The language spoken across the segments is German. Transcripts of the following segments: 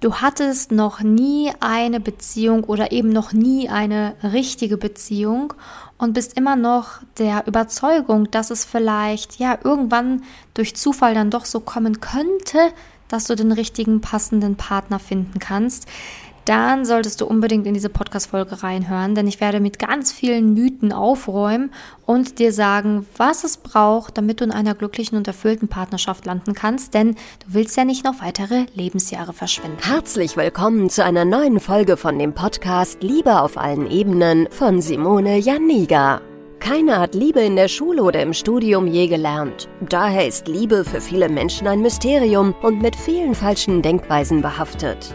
Du hattest noch nie eine Beziehung oder eben noch nie eine richtige Beziehung und bist immer noch der Überzeugung, dass es vielleicht ja irgendwann durch Zufall dann doch so kommen könnte, dass du den richtigen passenden Partner finden kannst dann solltest du unbedingt in diese Podcast-Folge reinhören, denn ich werde mit ganz vielen Mythen aufräumen und dir sagen, was es braucht, damit du in einer glücklichen und erfüllten Partnerschaft landen kannst, denn du willst ja nicht noch weitere Lebensjahre verschwenden. Herzlich willkommen zu einer neuen Folge von dem Podcast Liebe auf allen Ebenen von Simone Janiga. Keiner hat Liebe in der Schule oder im Studium je gelernt. Daher ist Liebe für viele Menschen ein Mysterium und mit vielen falschen Denkweisen behaftet.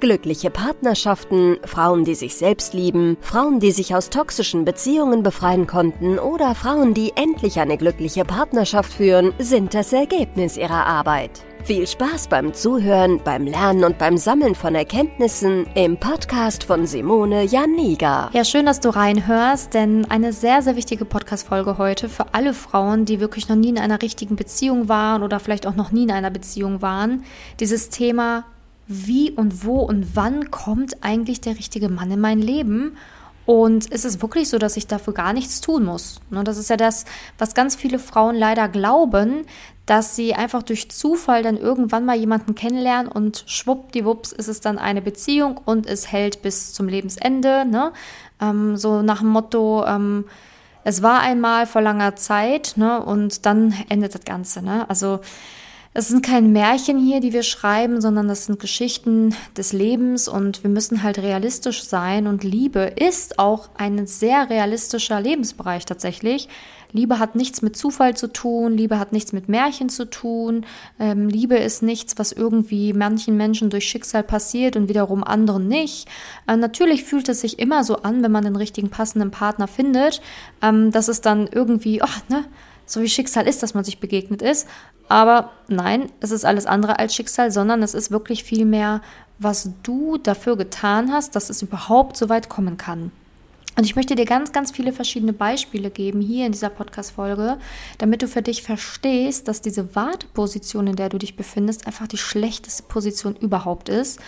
Glückliche Partnerschaften, Frauen, die sich selbst lieben, Frauen, die sich aus toxischen Beziehungen befreien konnten oder Frauen, die endlich eine glückliche Partnerschaft führen, sind das Ergebnis ihrer Arbeit. Viel Spaß beim Zuhören, beim Lernen und beim Sammeln von Erkenntnissen im Podcast von Simone Janiga. Ja, schön, dass du reinhörst, denn eine sehr, sehr wichtige Podcast-Folge heute für alle Frauen, die wirklich noch nie in einer richtigen Beziehung waren oder vielleicht auch noch nie in einer Beziehung waren. Dieses Thema, wie und wo und wann kommt eigentlich der richtige Mann in mein Leben? Und ist es wirklich so, dass ich dafür gar nichts tun muss? Ne, das ist ja das, was ganz viele Frauen leider glauben, dass sie einfach durch Zufall dann irgendwann mal jemanden kennenlernen und schwuppdiwupps ist es dann eine Beziehung und es hält bis zum Lebensende. Ne? Ähm, so nach dem Motto, ähm, es war einmal vor langer Zeit ne? und dann endet das Ganze. Ne? Also es sind keine Märchen hier, die wir schreiben, sondern das sind Geschichten des Lebens und wir müssen halt realistisch sein und Liebe ist auch ein sehr realistischer Lebensbereich tatsächlich. Liebe hat nichts mit Zufall zu tun, Liebe hat nichts mit Märchen zu tun, ähm, Liebe ist nichts, was irgendwie manchen Menschen durch Schicksal passiert und wiederum anderen nicht. Äh, natürlich fühlt es sich immer so an, wenn man den richtigen passenden Partner findet, ähm, dass es dann irgendwie, ach, ne, so wie Schicksal ist, dass man sich begegnet ist. Aber nein, es ist alles andere als Schicksal, sondern es ist wirklich viel mehr, was du dafür getan hast, dass es überhaupt so weit kommen kann. Und ich möchte dir ganz, ganz viele verschiedene Beispiele geben hier in dieser Podcast-Folge, damit du für dich verstehst, dass diese Warteposition, in der du dich befindest, einfach die schlechteste Position überhaupt ist.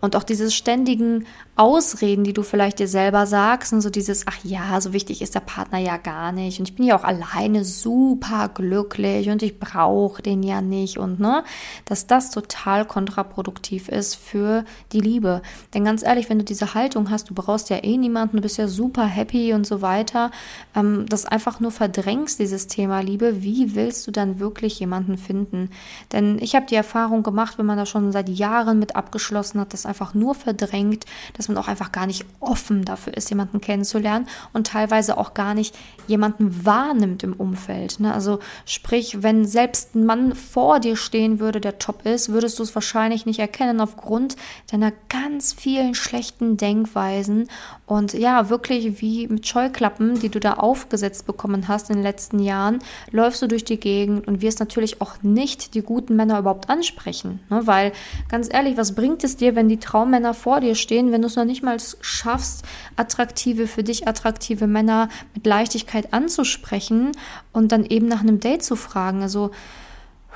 Und auch diese ständigen Ausreden, die du vielleicht dir selber sagst, und so dieses, ach ja, so wichtig ist der Partner ja gar nicht. Und ich bin ja auch alleine super glücklich und ich brauche den ja nicht. Und ne, dass das total kontraproduktiv ist für die Liebe. Denn ganz ehrlich, wenn du diese Haltung hast, du brauchst ja eh niemanden, du bist ja super super happy und so weiter, ähm, das einfach nur verdrängst, dieses Thema Liebe, wie willst du dann wirklich jemanden finden? Denn ich habe die Erfahrung gemacht, wenn man da schon seit Jahren mit abgeschlossen hat, das einfach nur verdrängt, dass man auch einfach gar nicht offen dafür ist, jemanden kennenzulernen und teilweise auch gar nicht jemanden wahrnimmt im Umfeld. Ne? Also sprich, wenn selbst ein Mann vor dir stehen würde, der top ist, würdest du es wahrscheinlich nicht erkennen aufgrund deiner ganz vielen schlechten Denkweisen und ja, wirklich wirklich wie mit Scheuklappen, die du da aufgesetzt bekommen hast in den letzten Jahren, läufst du durch die Gegend und wirst natürlich auch nicht die guten Männer überhaupt ansprechen. Ne? Weil, ganz ehrlich, was bringt es dir, wenn die Traummänner vor dir stehen, wenn du es noch nicht mal schaffst, attraktive, für dich attraktive Männer mit Leichtigkeit anzusprechen und dann eben nach einem Date zu fragen? Also,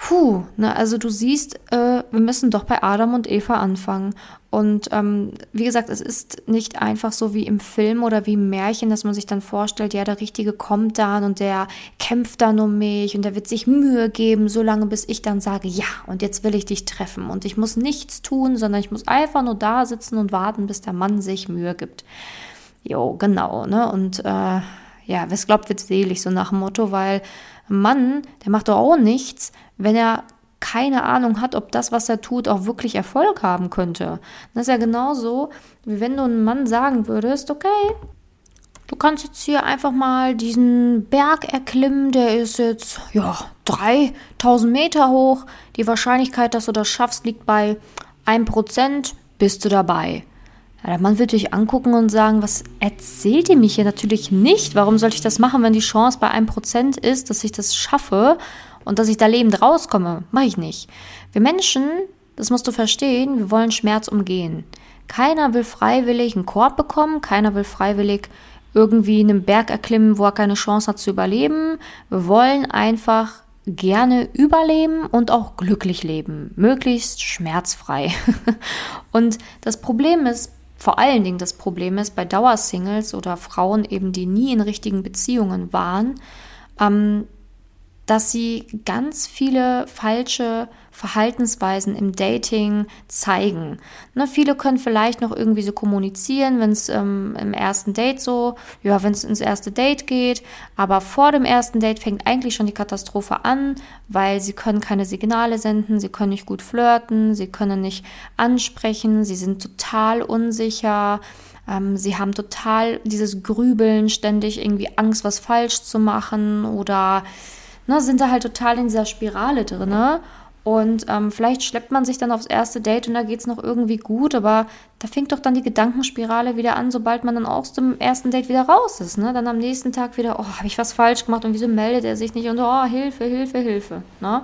Puh, ne, also du siehst, äh, wir müssen doch bei Adam und Eva anfangen. Und ähm, wie gesagt, es ist nicht einfach so wie im Film oder wie im Märchen, dass man sich dann vorstellt, ja, der Richtige kommt dann und der kämpft dann um mich und der wird sich Mühe geben, solange bis ich dann sage, ja, und jetzt will ich dich treffen. Und ich muss nichts tun, sondern ich muss einfach nur da sitzen und warten, bis der Mann sich Mühe gibt. Jo, genau, ne? Und äh, ja, wer es glaubt, wird selig, so nach dem Motto, weil ein Mann, der macht doch auch nichts, wenn er keine Ahnung hat, ob das, was er tut, auch wirklich Erfolg haben könnte. Das ist ja genauso, wie wenn du einem Mann sagen würdest, okay, du kannst jetzt hier einfach mal diesen Berg erklimmen, der ist jetzt, ja, 3000 Meter hoch. Die Wahrscheinlichkeit, dass du das schaffst, liegt bei 1%, bist du dabei. Ja, der Mann wird dich angucken und sagen, was erzählt ihr mich hier? Natürlich nicht. Warum sollte ich das machen, wenn die Chance bei einem Prozent ist, dass ich das schaffe und dass ich da lebend rauskomme? Mache ich nicht. Wir Menschen, das musst du verstehen, wir wollen Schmerz umgehen. Keiner will freiwillig einen Korb bekommen, keiner will freiwillig irgendwie einen Berg erklimmen, wo er keine Chance hat zu überleben. Wir wollen einfach gerne überleben und auch glücklich leben, möglichst schmerzfrei. und das Problem ist, vor allen Dingen das Problem ist, bei Dauersingles oder Frauen eben, die nie in richtigen Beziehungen waren, ähm, dass sie ganz viele falsche Verhaltensweisen im Dating zeigen. Ne, viele können vielleicht noch irgendwie so kommunizieren, wenn es ähm, im ersten Date so, ja, wenn es ins erste Date geht, aber vor dem ersten Date fängt eigentlich schon die Katastrophe an, weil sie können keine Signale senden, sie können nicht gut flirten, sie können nicht ansprechen, sie sind total unsicher. Ähm, sie haben total dieses Grübeln, ständig irgendwie Angst, was falsch zu machen oder ne, sind da halt total in dieser Spirale drin. Und ähm, vielleicht schleppt man sich dann aufs erste Date und da geht es noch irgendwie gut, aber da fängt doch dann die Gedankenspirale wieder an, sobald man dann aus dem ersten Date wieder raus ist. Ne? Dann am nächsten Tag wieder, oh, habe ich was falsch gemacht und wieso meldet er sich nicht und oh, Hilfe, Hilfe, Hilfe. Ne?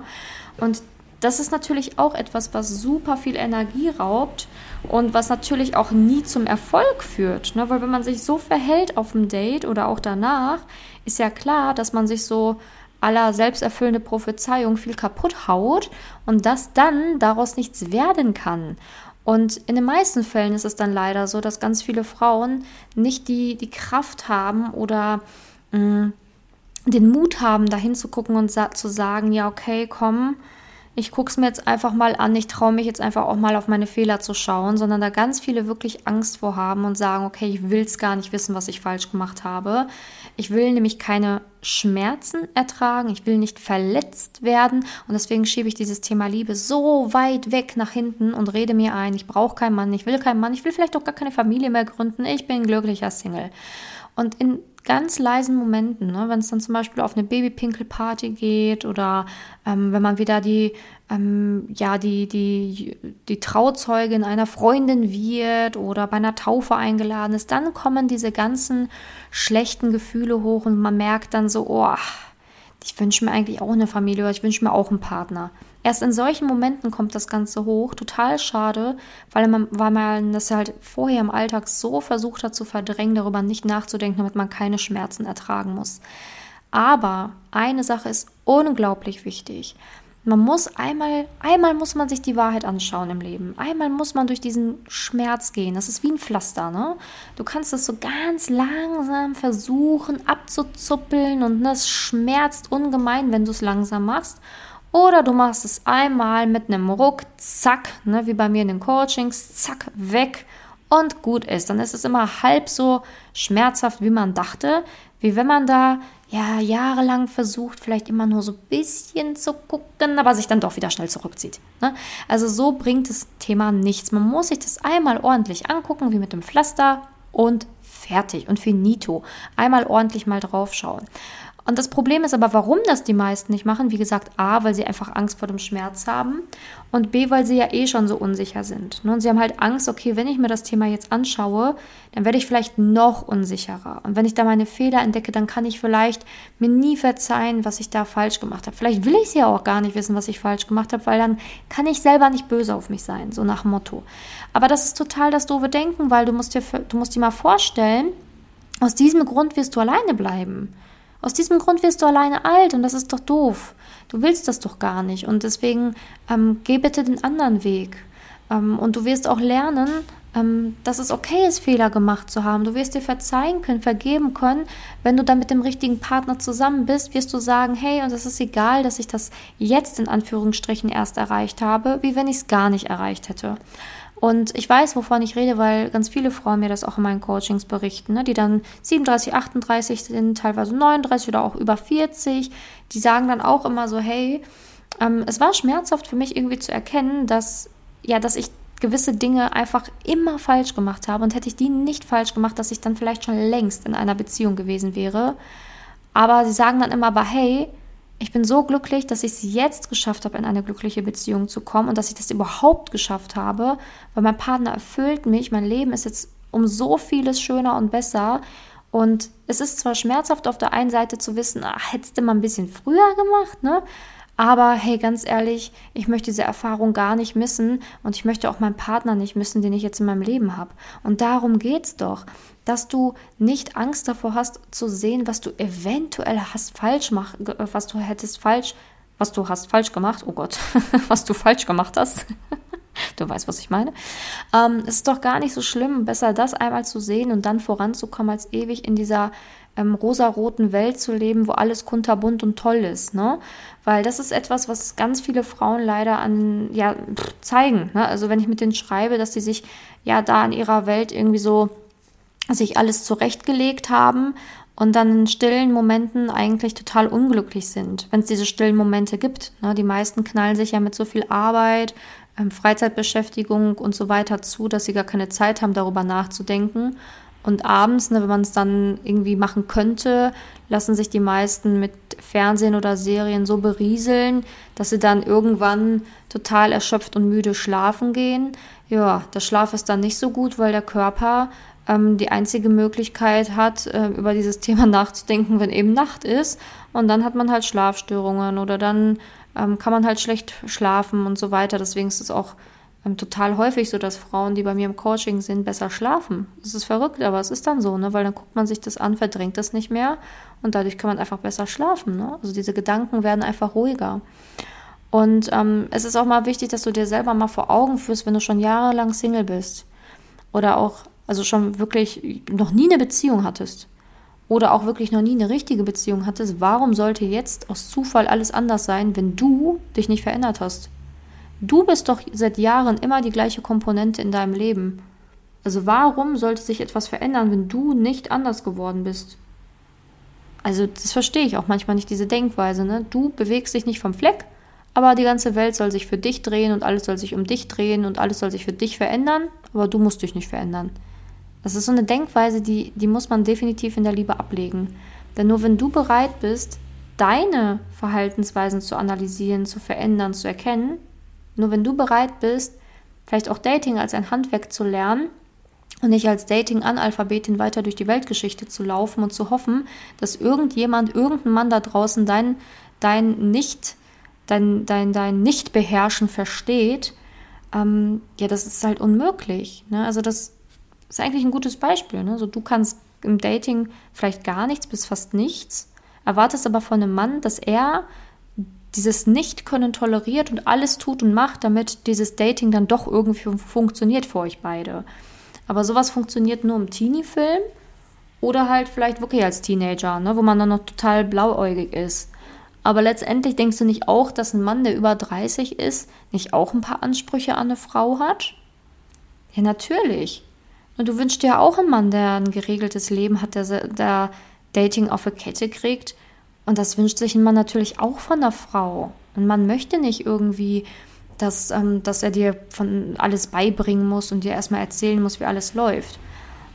Und das ist natürlich auch etwas, was super viel Energie raubt und was natürlich auch nie zum Erfolg führt. Ne? Weil wenn man sich so verhält auf dem Date oder auch danach, ist ja klar, dass man sich so aller selbsterfüllende Prophezeiung viel kaputt haut und dass dann daraus nichts werden kann. Und in den meisten Fällen ist es dann leider so, dass ganz viele Frauen nicht die, die Kraft haben oder mh, mm, den Mut haben, da hinzugucken und sa zu sagen, ja, okay, komm, ich gucke es mir jetzt einfach mal an, ich traue mich jetzt einfach auch mal auf meine Fehler zu schauen, sondern da ganz viele wirklich Angst vor haben und sagen, okay, ich will es gar nicht wissen, was ich falsch gemacht habe. Ich will nämlich keine Schmerzen ertragen, ich will nicht verletzt werden und deswegen schiebe ich dieses Thema Liebe so weit weg nach hinten und rede mir ein, ich brauche keinen Mann, ich will keinen Mann, ich will vielleicht auch gar keine Familie mehr gründen, ich bin glücklicher Single. Und in ganz leisen Momenten, ne, wenn es dann zum Beispiel auf eine Babypinkelparty geht oder ähm, wenn man wieder die, ähm, ja, die, die, die Trauzeugin einer Freundin wird oder bei einer Taufe eingeladen ist, dann kommen diese ganzen schlechten Gefühle hoch und man merkt dann so, oh, ich wünsche mir eigentlich auch eine Familie oder ich wünsche mir auch einen Partner. Erst in solchen Momenten kommt das Ganze hoch. Total schade, weil man, weil man das halt vorher im Alltag so versucht hat zu verdrängen, darüber nicht nachzudenken, damit man keine Schmerzen ertragen muss. Aber eine Sache ist unglaublich wichtig. Man muss einmal, einmal muss man sich die Wahrheit anschauen im Leben. Einmal muss man durch diesen Schmerz gehen. Das ist wie ein Pflaster, ne? Du kannst es so ganz langsam versuchen abzuzuppeln und das schmerzt ungemein, wenn du es langsam machst. Oder du machst es einmal mit einem Ruck, zack, ne, wie bei mir in den Coachings, zack, weg und gut ist. Dann ist es immer halb so schmerzhaft, wie man dachte, wie wenn man da ja jahrelang versucht, vielleicht immer nur so ein bisschen zu gucken, aber sich dann doch wieder schnell zurückzieht. Ne? Also so bringt das Thema nichts. Man muss sich das einmal ordentlich angucken, wie mit dem Pflaster und fertig und finito. Einmal ordentlich mal drauf schauen. Und das Problem ist aber, warum das die meisten nicht machen. Wie gesagt, A, weil sie einfach Angst vor dem Schmerz haben und B, weil sie ja eh schon so unsicher sind. Ne? Und sie haben halt Angst, okay, wenn ich mir das Thema jetzt anschaue, dann werde ich vielleicht noch unsicherer. Und wenn ich da meine Fehler entdecke, dann kann ich vielleicht mir nie verzeihen, was ich da falsch gemacht habe. Vielleicht will ich es ja auch gar nicht wissen, was ich falsch gemacht habe, weil dann kann ich selber nicht böse auf mich sein, so nach Motto. Aber das ist total das doofe Denken, weil du musst dir, du musst dir mal vorstellen, aus diesem Grund wirst du alleine bleiben. Aus diesem Grund wirst du alleine alt und das ist doch doof. Du willst das doch gar nicht und deswegen ähm, geh bitte den anderen Weg. Ähm, und du wirst auch lernen, ähm, dass es okay ist, Fehler gemacht zu haben. Du wirst dir verzeihen können, vergeben können. Wenn du dann mit dem richtigen Partner zusammen bist, wirst du sagen, hey, und es ist egal, dass ich das jetzt in Anführungsstrichen erst erreicht habe, wie wenn ich es gar nicht erreicht hätte. Und ich weiß, wovon ich rede, weil ganz viele Frauen mir das auch in meinen Coachings berichten, ne? die dann 37, 38 sind, teilweise 39 oder auch über 40. Die sagen dann auch immer so, hey, ähm, es war schmerzhaft für mich irgendwie zu erkennen, dass, ja, dass ich gewisse Dinge einfach immer falsch gemacht habe. Und hätte ich die nicht falsch gemacht, dass ich dann vielleicht schon längst in einer Beziehung gewesen wäre. Aber sie sagen dann immer, aber hey, ich bin so glücklich, dass ich es jetzt geschafft habe, in eine glückliche Beziehung zu kommen und dass ich das überhaupt geschafft habe, weil mein Partner erfüllt mich, mein Leben ist jetzt um so vieles schöner und besser. Und es ist zwar schmerzhaft auf der einen Seite zu wissen, ach, hättest du mal ein bisschen früher gemacht, ne? Aber hey, ganz ehrlich, ich möchte diese Erfahrung gar nicht missen und ich möchte auch meinen Partner nicht missen, den ich jetzt in meinem Leben habe. Und darum geht's doch, dass du nicht Angst davor hast zu sehen, was du eventuell hast falsch mach, was du hättest falsch, was du hast falsch gemacht. Oh Gott, was du falsch gemacht hast. du weißt, was ich meine. Ähm, es ist doch gar nicht so schlimm, besser das einmal zu sehen und dann voranzukommen, als ewig in dieser ähm, rosaroten Welt zu leben, wo alles kunterbunt und toll ist, ne? Weil das ist etwas, was ganz viele Frauen leider an, ja, zeigen, ne? Also wenn ich mit denen schreibe, dass sie sich ja da in ihrer Welt irgendwie so sich alles zurechtgelegt haben und dann in stillen Momenten eigentlich total unglücklich sind, wenn es diese stillen Momente gibt. Ne? Die meisten knallen sich ja mit so viel Arbeit, ähm, Freizeitbeschäftigung und so weiter zu, dass sie gar keine Zeit haben, darüber nachzudenken. Und abends, ne, wenn man es dann irgendwie machen könnte, lassen sich die meisten mit Fernsehen oder Serien so berieseln, dass sie dann irgendwann total erschöpft und müde schlafen gehen. Ja, der Schlaf ist dann nicht so gut, weil der Körper ähm, die einzige Möglichkeit hat, äh, über dieses Thema nachzudenken, wenn eben Nacht ist. Und dann hat man halt Schlafstörungen oder dann ähm, kann man halt schlecht schlafen und so weiter. Deswegen ist es auch ähm, total häufig so, dass Frauen, die bei mir im Coaching sind, besser schlafen. Das ist verrückt, aber es ist dann so, ne? weil dann guckt man sich das an, verdrängt das nicht mehr und dadurch kann man einfach besser schlafen. Ne? Also diese Gedanken werden einfach ruhiger. Und ähm, es ist auch mal wichtig, dass du dir selber mal vor Augen führst, wenn du schon jahrelang Single bist oder auch, also schon wirklich noch nie eine Beziehung hattest oder auch wirklich noch nie eine richtige Beziehung hattest, warum sollte jetzt aus Zufall alles anders sein, wenn du dich nicht verändert hast? Du bist doch seit Jahren immer die gleiche Komponente in deinem Leben. Also warum sollte sich etwas verändern, wenn du nicht anders geworden bist? Also das verstehe ich auch manchmal nicht, diese Denkweise. Ne? Du bewegst dich nicht vom Fleck, aber die ganze Welt soll sich für dich drehen und alles soll sich um dich drehen und alles soll sich für dich verändern, aber du musst dich nicht verändern. Das ist so eine Denkweise, die, die muss man definitiv in der Liebe ablegen. Denn nur wenn du bereit bist, deine Verhaltensweisen zu analysieren, zu verändern, zu erkennen, nur wenn du bereit bist, vielleicht auch Dating als ein Handwerk zu lernen und nicht als Dating-Analphabetin weiter durch die Weltgeschichte zu laufen und zu hoffen, dass irgendjemand, irgendein Mann da draußen dein, dein Nicht, dein, dein, dein Nicht-Beherrschen versteht, ähm, ja, das ist halt unmöglich. Ne? Also das ist eigentlich ein gutes Beispiel. Ne? Also du kannst im Dating vielleicht gar nichts bis fast nichts, erwartest aber von einem Mann, dass er dieses Nicht-Können toleriert und alles tut und macht, damit dieses Dating dann doch irgendwie funktioniert für euch beide. Aber sowas funktioniert nur im Teenie-Film oder halt vielleicht wirklich als Teenager, ne, wo man dann noch total blauäugig ist. Aber letztendlich denkst du nicht auch, dass ein Mann, der über 30 ist, nicht auch ein paar Ansprüche an eine Frau hat? Ja, natürlich. Und du wünschst dir auch einen Mann, der ein geregeltes Leben hat, der, der Dating auf der Kette kriegt und das wünscht sich ein Mann natürlich auch von der Frau. Ein Mann möchte nicht irgendwie, dass, ähm, dass er dir von alles beibringen muss und dir erstmal erzählen muss, wie alles läuft.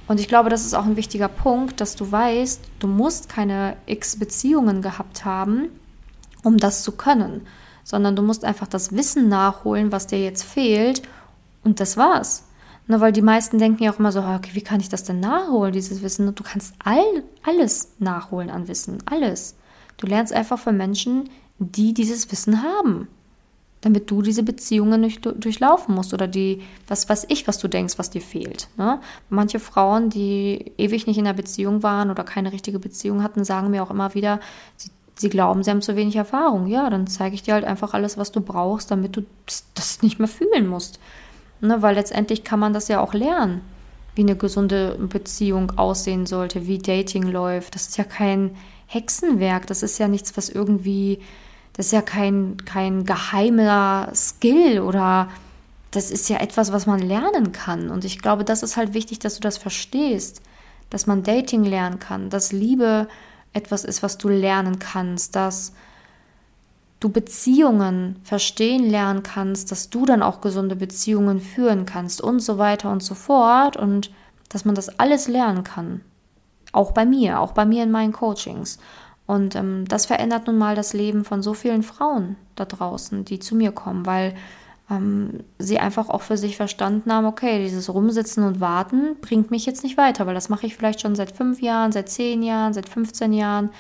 Und ich glaube, das ist auch ein wichtiger Punkt, dass du weißt, du musst keine x Beziehungen gehabt haben, um das zu können, sondern du musst einfach das Wissen nachholen, was dir jetzt fehlt, und das war's. Na, weil die meisten denken ja auch immer so, okay, wie kann ich das denn nachholen, dieses Wissen? du kannst all, alles nachholen an Wissen, alles. Du lernst einfach von Menschen, die dieses Wissen haben, damit du diese Beziehungen nicht durchlaufen musst oder die, was weiß ich, was du denkst, was dir fehlt. Ne? Manche Frauen, die ewig nicht in einer Beziehung waren oder keine richtige Beziehung hatten, sagen mir auch immer wieder, sie, sie glauben, sie haben zu wenig Erfahrung. Ja, dann zeige ich dir halt einfach alles, was du brauchst, damit du das nicht mehr fühlen musst. Ne? Weil letztendlich kann man das ja auch lernen wie eine gesunde Beziehung aussehen sollte, wie Dating läuft. Das ist ja kein Hexenwerk. Das ist ja nichts, was irgendwie, das ist ja kein, kein geheimer Skill oder das ist ja etwas, was man lernen kann. Und ich glaube, das ist halt wichtig, dass du das verstehst, dass man Dating lernen kann, dass Liebe etwas ist, was du lernen kannst, dass du Beziehungen verstehen lernen kannst, dass du dann auch gesunde Beziehungen führen kannst und so weiter und so fort und dass man das alles lernen kann. Auch bei mir, auch bei mir in meinen Coachings. Und ähm, das verändert nun mal das Leben von so vielen Frauen da draußen, die zu mir kommen, weil ähm, sie einfach auch für sich verstanden haben, okay, dieses Rumsitzen und Warten bringt mich jetzt nicht weiter, weil das mache ich vielleicht schon seit fünf Jahren, seit zehn Jahren, seit 15 Jahren,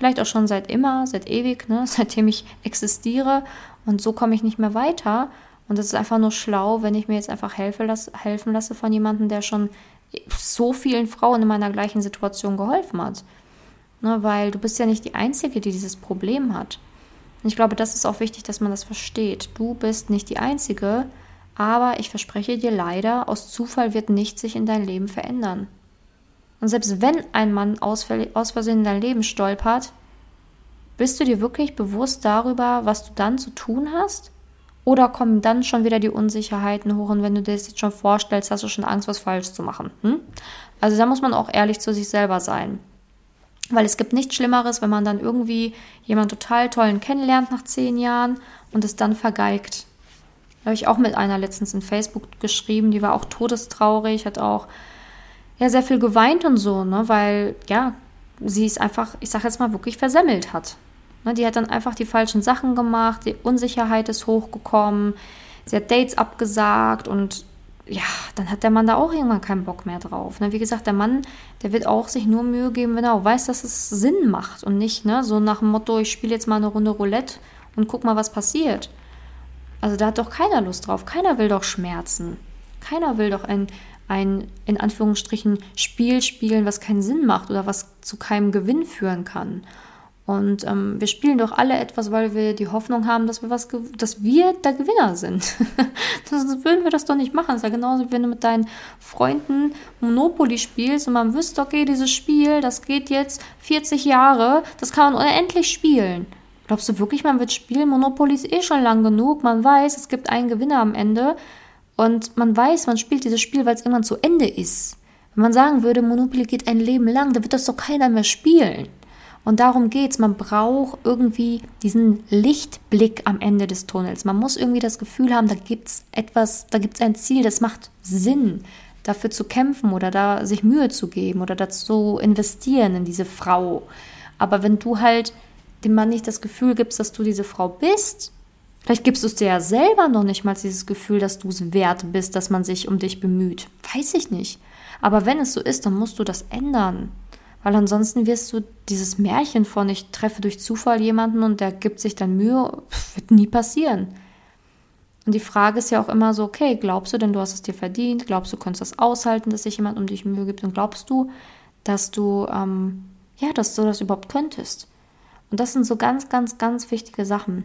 vielleicht auch schon seit immer, seit ewig, ne, seitdem ich existiere und so komme ich nicht mehr weiter. Und es ist einfach nur schlau, wenn ich mir jetzt einfach helfe, las helfen lasse von jemandem, der schon so vielen Frauen in meiner gleichen Situation geholfen hat. Ne, weil du bist ja nicht die Einzige, die dieses Problem hat. Und ich glaube, das ist auch wichtig, dass man das versteht. Du bist nicht die Einzige, aber ich verspreche dir leider, aus Zufall wird nichts sich in dein Leben verändern. Und selbst wenn ein Mann aus, aus Versehen in dein Leben stolpert, bist du dir wirklich bewusst darüber, was du dann zu tun hast? Oder kommen dann schon wieder die Unsicherheiten hoch und wenn du dir das jetzt schon vorstellst, hast du schon Angst, was falsch zu machen? Hm? Also da muss man auch ehrlich zu sich selber sein. Weil es gibt nichts Schlimmeres, wenn man dann irgendwie jemanden total tollen kennenlernt nach zehn Jahren und es dann vergeigt. Da habe ich auch mit einer letztens in Facebook geschrieben, die war auch todestraurig, hat auch ja sehr viel geweint und so, ne, weil ja, sie es einfach, ich sage jetzt mal, wirklich versemmelt hat. Ne, die hat dann einfach die falschen Sachen gemacht, die Unsicherheit ist hochgekommen, sie hat Dates abgesagt und ja, dann hat der Mann da auch irgendwann keinen Bock mehr drauf. Ne? Wie gesagt, der Mann, der wird auch sich nur Mühe geben, wenn er auch weiß, dass es Sinn macht und nicht ne, so nach dem Motto, ich spiele jetzt mal eine Runde Roulette und guck mal, was passiert. Also da hat doch keiner Lust drauf. Keiner will doch Schmerzen. Keiner will doch ein, ein in Anführungsstrichen Spiel spielen, was keinen Sinn macht oder was zu keinem Gewinn führen kann. Und ähm, wir spielen doch alle etwas, weil wir die Hoffnung haben, dass wir was, dass wir der Gewinner sind. Sonst würden wir das doch nicht machen. Das ist ja genauso, wie wenn du mit deinen Freunden Monopoly spielst und man wüsste, okay, dieses Spiel, das geht jetzt 40 Jahre, das kann man unendlich spielen. Glaubst du wirklich, man wird spielen? Monopoly ist eh schon lang genug. Man weiß, es gibt einen Gewinner am Ende. Und man weiß, man spielt dieses Spiel, weil es irgendwann zu Ende ist. Wenn man sagen würde, Monopoly geht ein Leben lang, dann wird das doch keiner mehr spielen. Und darum geht's. Man braucht irgendwie diesen Lichtblick am Ende des Tunnels. Man muss irgendwie das Gefühl haben, da gibt's etwas, da gibt's ein Ziel, das macht Sinn, dafür zu kämpfen oder da sich Mühe zu geben oder dazu investieren in diese Frau. Aber wenn du halt dem Mann nicht das Gefühl gibst, dass du diese Frau bist, vielleicht gibst du es dir ja selber noch nicht mal dieses Gefühl, dass du es wert bist, dass man sich um dich bemüht. Weiß ich nicht. Aber wenn es so ist, dann musst du das ändern. Weil ansonsten wirst du dieses Märchen von ich treffe durch Zufall jemanden und der gibt sich dann Mühe, wird nie passieren. Und die Frage ist ja auch immer so, okay, glaubst du denn, du hast es dir verdient? Glaubst du, du kannst das aushalten, dass sich jemand um dich Mühe gibt? Und glaubst du, dass du, ähm, ja, dass du das überhaupt könntest? Und das sind so ganz, ganz, ganz wichtige Sachen,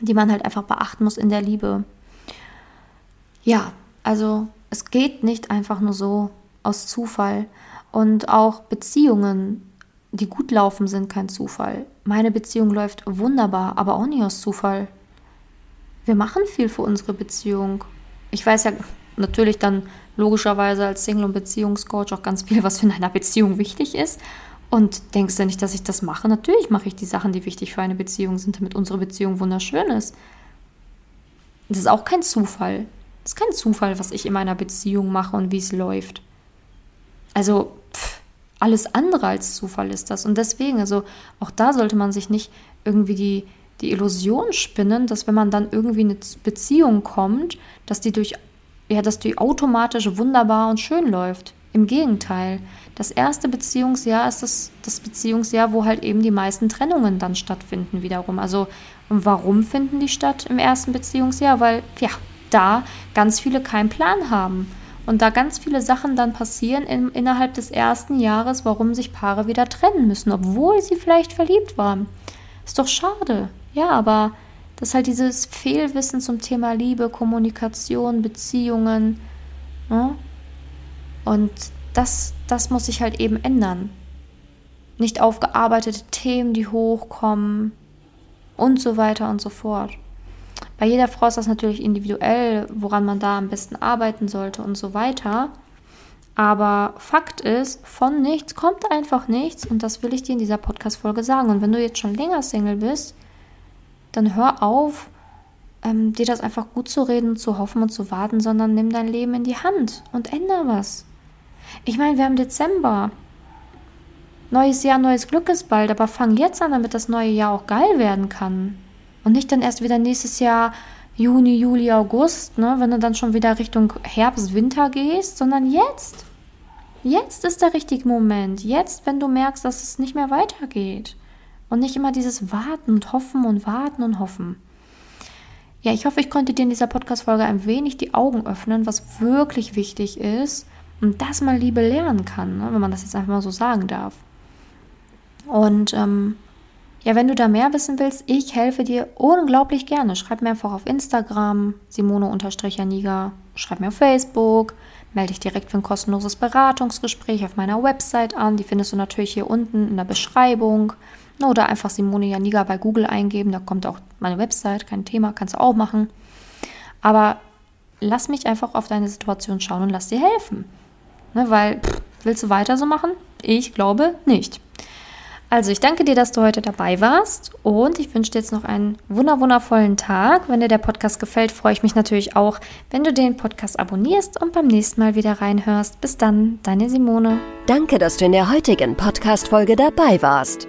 die man halt einfach beachten muss in der Liebe. Ja, also es geht nicht einfach nur so aus Zufall. Und auch Beziehungen, die gut laufen, sind kein Zufall. Meine Beziehung läuft wunderbar, aber auch nicht aus Zufall. Wir machen viel für unsere Beziehung. Ich weiß ja natürlich dann logischerweise als Single- und Beziehungscoach auch ganz viel, was in einer Beziehung wichtig ist. Und denkst du nicht, dass ich das mache? Natürlich mache ich die Sachen, die wichtig für eine Beziehung sind, damit unsere Beziehung wunderschön ist. Das ist auch kein Zufall. Das ist kein Zufall, was ich in meiner Beziehung mache und wie es läuft. Also pff, alles andere als Zufall ist das. Und deswegen, also auch da sollte man sich nicht irgendwie die, die Illusion spinnen, dass wenn man dann irgendwie in eine Beziehung kommt, dass die durch, ja, dass die automatisch wunderbar und schön läuft. Im Gegenteil. Das erste Beziehungsjahr ist das, das Beziehungsjahr, wo halt eben die meisten Trennungen dann stattfinden wiederum. Also, und warum finden die statt im ersten Beziehungsjahr? Weil, ja, da ganz viele keinen Plan haben und da ganz viele Sachen dann passieren in, innerhalb des ersten Jahres, warum sich Paare wieder trennen müssen, obwohl sie vielleicht verliebt waren. Ist doch schade. Ja, aber das ist halt dieses Fehlwissen zum Thema Liebe, Kommunikation, Beziehungen. Ne? Und das, das muss sich halt eben ändern. Nicht aufgearbeitete Themen, die hochkommen und so weiter und so fort. Bei jeder Frau ist das natürlich individuell, woran man da am besten arbeiten sollte und so weiter. Aber Fakt ist, von nichts kommt einfach nichts und das will ich dir in dieser Podcast-Folge sagen. Und wenn du jetzt schon länger Single bist, dann hör auf, ähm, dir das einfach gut zu reden, zu hoffen und zu warten, sondern nimm dein Leben in die Hand und ändere was. Ich meine, wir haben Dezember. neues Jahr, neues Glück ist bald, aber fang jetzt an, damit das neue Jahr auch geil werden kann. Und nicht dann erst wieder nächstes Jahr Juni, Juli, August, ne, wenn du dann schon wieder Richtung Herbst, Winter gehst, sondern jetzt. Jetzt ist der richtige Moment. Jetzt, wenn du merkst, dass es nicht mehr weitergeht. Und nicht immer dieses Warten und Hoffen und Warten und Hoffen. Ja, ich hoffe, ich konnte dir in dieser Podcast-Folge ein wenig die Augen öffnen, was wirklich wichtig ist und dass man Liebe lernen kann, ne, wenn man das jetzt einfach mal so sagen darf. Und ähm, ja, wenn du da mehr wissen willst, ich helfe dir unglaublich gerne. Schreib mir einfach auf Instagram, Simone-Janiga, schreib mir auf Facebook, melde dich direkt für ein kostenloses Beratungsgespräch auf meiner Website an. Die findest du natürlich hier unten in der Beschreibung. Oder einfach Simone Janiga bei Google eingeben, da kommt auch meine Website, kein Thema, kannst du auch machen. Aber lass mich einfach auf deine Situation schauen und lass dir helfen. Ne, weil, pff, willst du weiter so machen? Ich glaube nicht. Also ich danke dir, dass du heute dabei warst und ich wünsche dir jetzt noch einen wunderwundervollen Tag. Wenn dir der Podcast gefällt, freue ich mich natürlich auch, wenn du den Podcast abonnierst und beim nächsten Mal wieder reinhörst. Bis dann, deine Simone. Danke, dass du in der heutigen Podcast-Folge dabei warst.